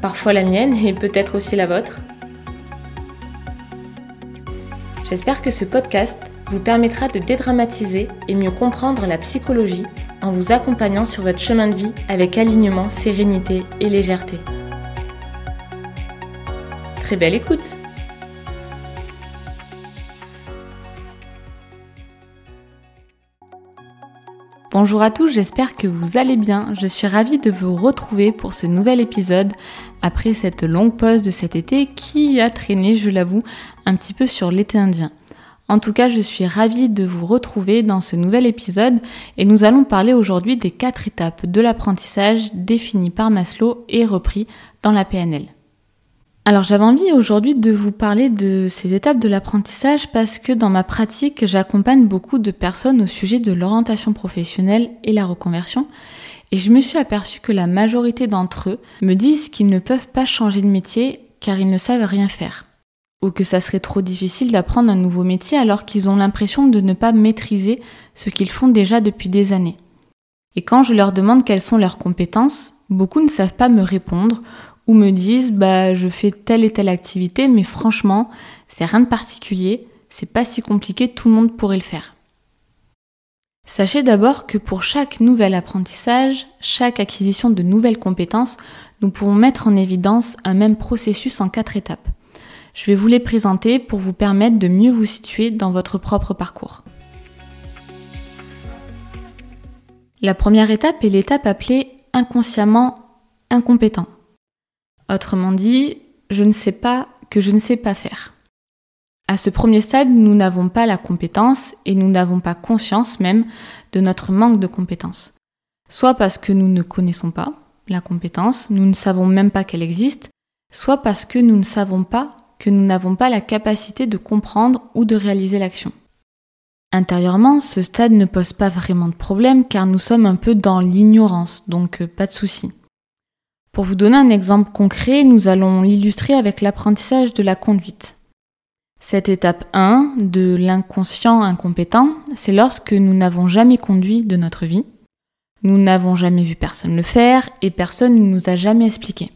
parfois la mienne et peut-être aussi la vôtre. J'espère que ce podcast vous permettra de dédramatiser et mieux comprendre la psychologie en vous accompagnant sur votre chemin de vie avec alignement, sérénité et légèreté. Très belle écoute Bonjour à tous, j'espère que vous allez bien. Je suis ravie de vous retrouver pour ce nouvel épisode après cette longue pause de cet été qui a traîné, je l'avoue, un petit peu sur l'été indien. En tout cas, je suis ravie de vous retrouver dans ce nouvel épisode et nous allons parler aujourd'hui des quatre étapes de l'apprentissage définies par Maslow et repris dans la PNL. Alors j'avais envie aujourd'hui de vous parler de ces étapes de l'apprentissage parce que dans ma pratique, j'accompagne beaucoup de personnes au sujet de l'orientation professionnelle et la reconversion. Et je me suis aperçue que la majorité d'entre eux me disent qu'ils ne peuvent pas changer de métier car ils ne savent rien faire. Ou que ça serait trop difficile d'apprendre un nouveau métier alors qu'ils ont l'impression de ne pas maîtriser ce qu'ils font déjà depuis des années. Et quand je leur demande quelles sont leurs compétences, beaucoup ne savent pas me répondre ou me disent bah je fais telle et telle activité mais franchement c'est rien de particulier, c'est pas si compliqué, tout le monde pourrait le faire. Sachez d'abord que pour chaque nouvel apprentissage, chaque acquisition de nouvelles compétences, nous pouvons mettre en évidence un même processus en quatre étapes. Je vais vous les présenter pour vous permettre de mieux vous situer dans votre propre parcours. La première étape est l'étape appelée inconsciemment incompétent. Autrement dit, je ne sais pas que je ne sais pas faire. À ce premier stade, nous n'avons pas la compétence et nous n'avons pas conscience même de notre manque de compétence. Soit parce que nous ne connaissons pas la compétence, nous ne savons même pas qu'elle existe, soit parce que nous ne savons pas que nous n'avons pas la capacité de comprendre ou de réaliser l'action. Intérieurement, ce stade ne pose pas vraiment de problème car nous sommes un peu dans l'ignorance, donc euh, pas de souci. Pour vous donner un exemple concret, nous allons l'illustrer avec l'apprentissage de la conduite. Cette étape 1 de l'inconscient incompétent, c'est lorsque nous n'avons jamais conduit de notre vie, nous n'avons jamais vu personne le faire et personne ne nous a jamais expliqué.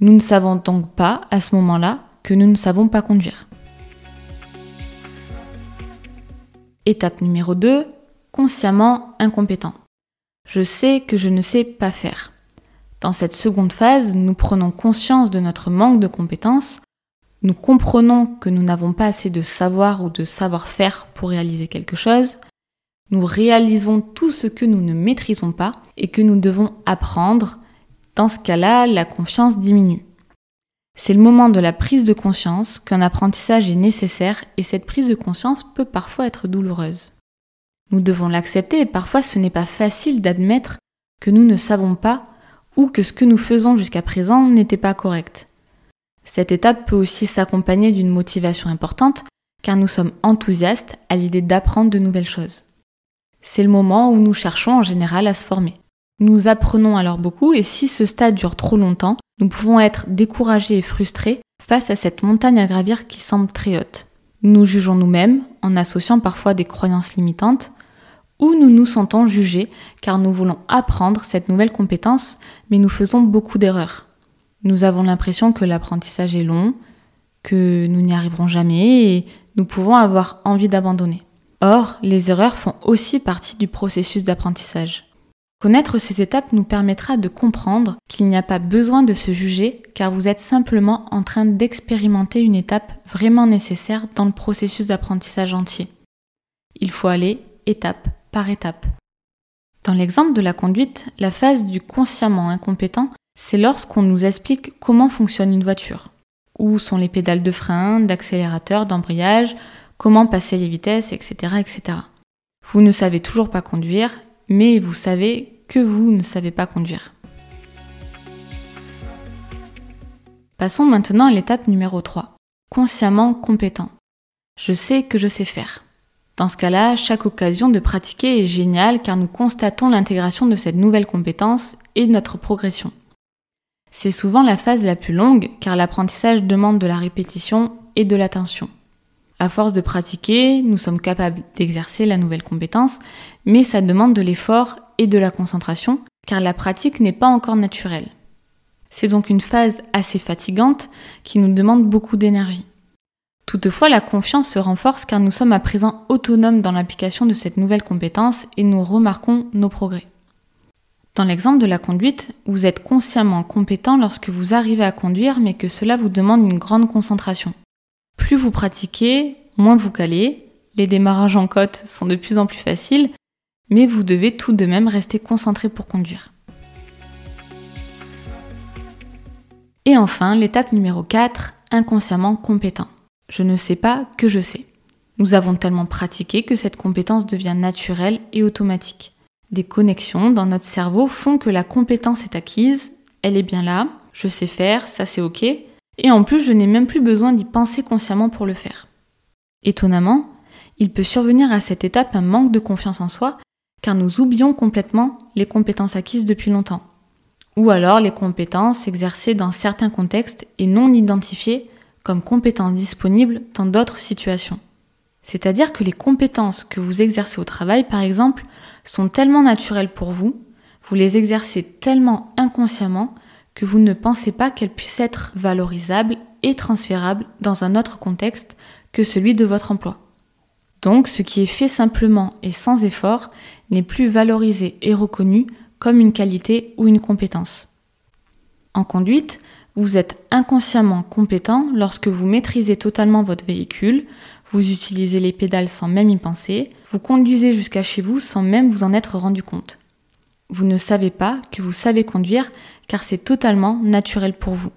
Nous ne savons donc pas, à ce moment-là, que nous ne savons pas conduire. Étape numéro 2, consciemment incompétent. Je sais que je ne sais pas faire. Dans cette seconde phase, nous prenons conscience de notre manque de compétences, nous comprenons que nous n'avons pas assez de savoir ou de savoir-faire pour réaliser quelque chose, nous réalisons tout ce que nous ne maîtrisons pas et que nous devons apprendre. Dans ce cas-là, la confiance diminue. C'est le moment de la prise de conscience qu'un apprentissage est nécessaire et cette prise de conscience peut parfois être douloureuse. Nous devons l'accepter et parfois ce n'est pas facile d'admettre que nous ne savons pas ou que ce que nous faisons jusqu'à présent n'était pas correct. Cette étape peut aussi s'accompagner d'une motivation importante car nous sommes enthousiastes à l'idée d'apprendre de nouvelles choses. C'est le moment où nous cherchons en général à se former. Nous apprenons alors beaucoup et si ce stade dure trop longtemps, nous pouvons être découragés et frustrés face à cette montagne à gravir qui semble très haute. Nous jugeons nous-mêmes en associant parfois des croyances limitantes, ou nous nous sentons jugés car nous voulons apprendre cette nouvelle compétence, mais nous faisons beaucoup d'erreurs. Nous avons l'impression que l'apprentissage est long, que nous n'y arriverons jamais et nous pouvons avoir envie d'abandonner. Or, les erreurs font aussi partie du processus d'apprentissage. Connaître ces étapes nous permettra de comprendre qu'il n'y a pas besoin de se juger car vous êtes simplement en train d'expérimenter une étape vraiment nécessaire dans le processus d'apprentissage entier. Il faut aller étape par étape. Dans l'exemple de la conduite, la phase du consciemment incompétent, c'est lorsqu'on nous explique comment fonctionne une voiture. Où sont les pédales de frein, d'accélérateur, d'embrayage, comment passer les vitesses, etc., etc. Vous ne savez toujours pas conduire, mais vous savez que vous ne savez pas conduire. Passons maintenant à l'étape numéro 3. Consciemment compétent. Je sais que je sais faire. Dans ce cas-là, chaque occasion de pratiquer est géniale car nous constatons l'intégration de cette nouvelle compétence et notre progression. C'est souvent la phase la plus longue car l'apprentissage demande de la répétition et de l'attention. À force de pratiquer, nous sommes capables d'exercer la nouvelle compétence, mais ça demande de l'effort et de la concentration, car la pratique n'est pas encore naturelle. C'est donc une phase assez fatigante qui nous demande beaucoup d'énergie. Toutefois, la confiance se renforce car nous sommes à présent autonomes dans l'application de cette nouvelle compétence et nous remarquons nos progrès. Dans l'exemple de la conduite, vous êtes consciemment compétent lorsque vous arrivez à conduire mais que cela vous demande une grande concentration. Plus vous pratiquez, moins vous calez, les démarrages en côte sont de plus en plus faciles, mais vous devez tout de même rester concentré pour conduire. Et enfin, l'étape numéro 4, inconsciemment compétent. Je ne sais pas que je sais. Nous avons tellement pratiqué que cette compétence devient naturelle et automatique. Des connexions dans notre cerveau font que la compétence est acquise, elle est bien là, je sais faire, ça c'est ok, et en plus, je n'ai même plus besoin d'y penser consciemment pour le faire. Étonnamment, il peut survenir à cette étape un manque de confiance en soi, car nous oublions complètement les compétences acquises depuis longtemps. Ou alors les compétences exercées dans certains contextes et non identifiées comme compétences disponibles dans d'autres situations. C'est-à-dire que les compétences que vous exercez au travail, par exemple, sont tellement naturelles pour vous, vous les exercez tellement inconsciemment que vous ne pensez pas qu'elle puisse être valorisable et transférable dans un autre contexte que celui de votre emploi. Donc ce qui est fait simplement et sans effort n'est plus valorisé et reconnu comme une qualité ou une compétence. En conduite, vous êtes inconsciemment compétent lorsque vous maîtrisez totalement votre véhicule, vous utilisez les pédales sans même y penser, vous conduisez jusqu'à chez vous sans même vous en être rendu compte. Vous ne savez pas que vous savez conduire car c'est totalement naturel pour vous.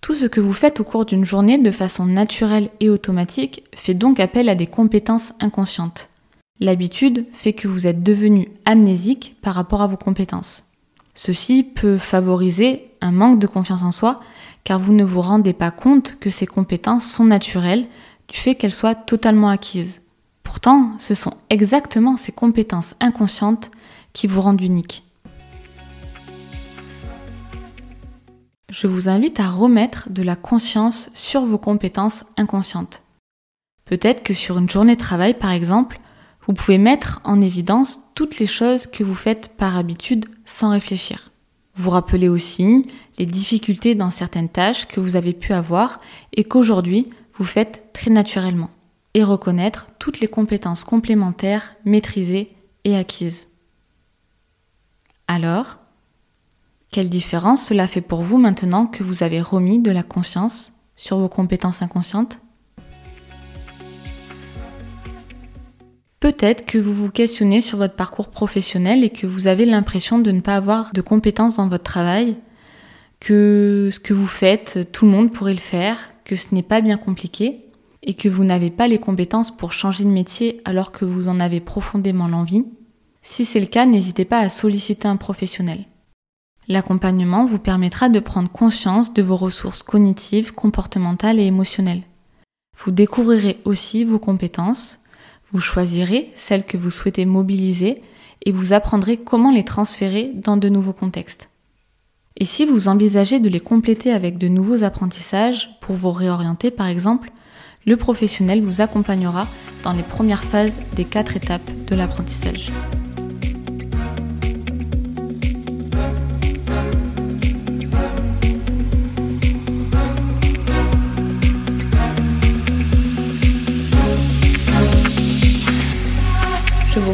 Tout ce que vous faites au cours d'une journée de façon naturelle et automatique fait donc appel à des compétences inconscientes. L'habitude fait que vous êtes devenu amnésique par rapport à vos compétences. Ceci peut favoriser un manque de confiance en soi car vous ne vous rendez pas compte que ces compétences sont naturelles du fait qu'elles soient totalement acquises. Pourtant, ce sont exactement ces compétences inconscientes qui vous rendent unique. Je vous invite à remettre de la conscience sur vos compétences inconscientes. Peut-être que sur une journée de travail, par exemple, vous pouvez mettre en évidence toutes les choses que vous faites par habitude sans réfléchir. Vous rappelez aussi les difficultés dans certaines tâches que vous avez pu avoir et qu'aujourd'hui vous faites très naturellement. Et reconnaître toutes les compétences complémentaires maîtrisées et acquises. Alors, quelle différence cela fait pour vous maintenant que vous avez remis de la conscience sur vos compétences inconscientes? Peut-être que vous vous questionnez sur votre parcours professionnel et que vous avez l'impression de ne pas avoir de compétences dans votre travail, que ce que vous faites, tout le monde pourrait le faire, que ce n'est pas bien compliqué et que vous n'avez pas les compétences pour changer de métier alors que vous en avez profondément l'envie. Si c'est le cas, n'hésitez pas à solliciter un professionnel. L'accompagnement vous permettra de prendre conscience de vos ressources cognitives, comportementales et émotionnelles. Vous découvrirez aussi vos compétences, vous choisirez celles que vous souhaitez mobiliser et vous apprendrez comment les transférer dans de nouveaux contextes. Et si vous envisagez de les compléter avec de nouveaux apprentissages pour vous réorienter par exemple, le professionnel vous accompagnera dans les premières phases des quatre étapes de l'apprentissage.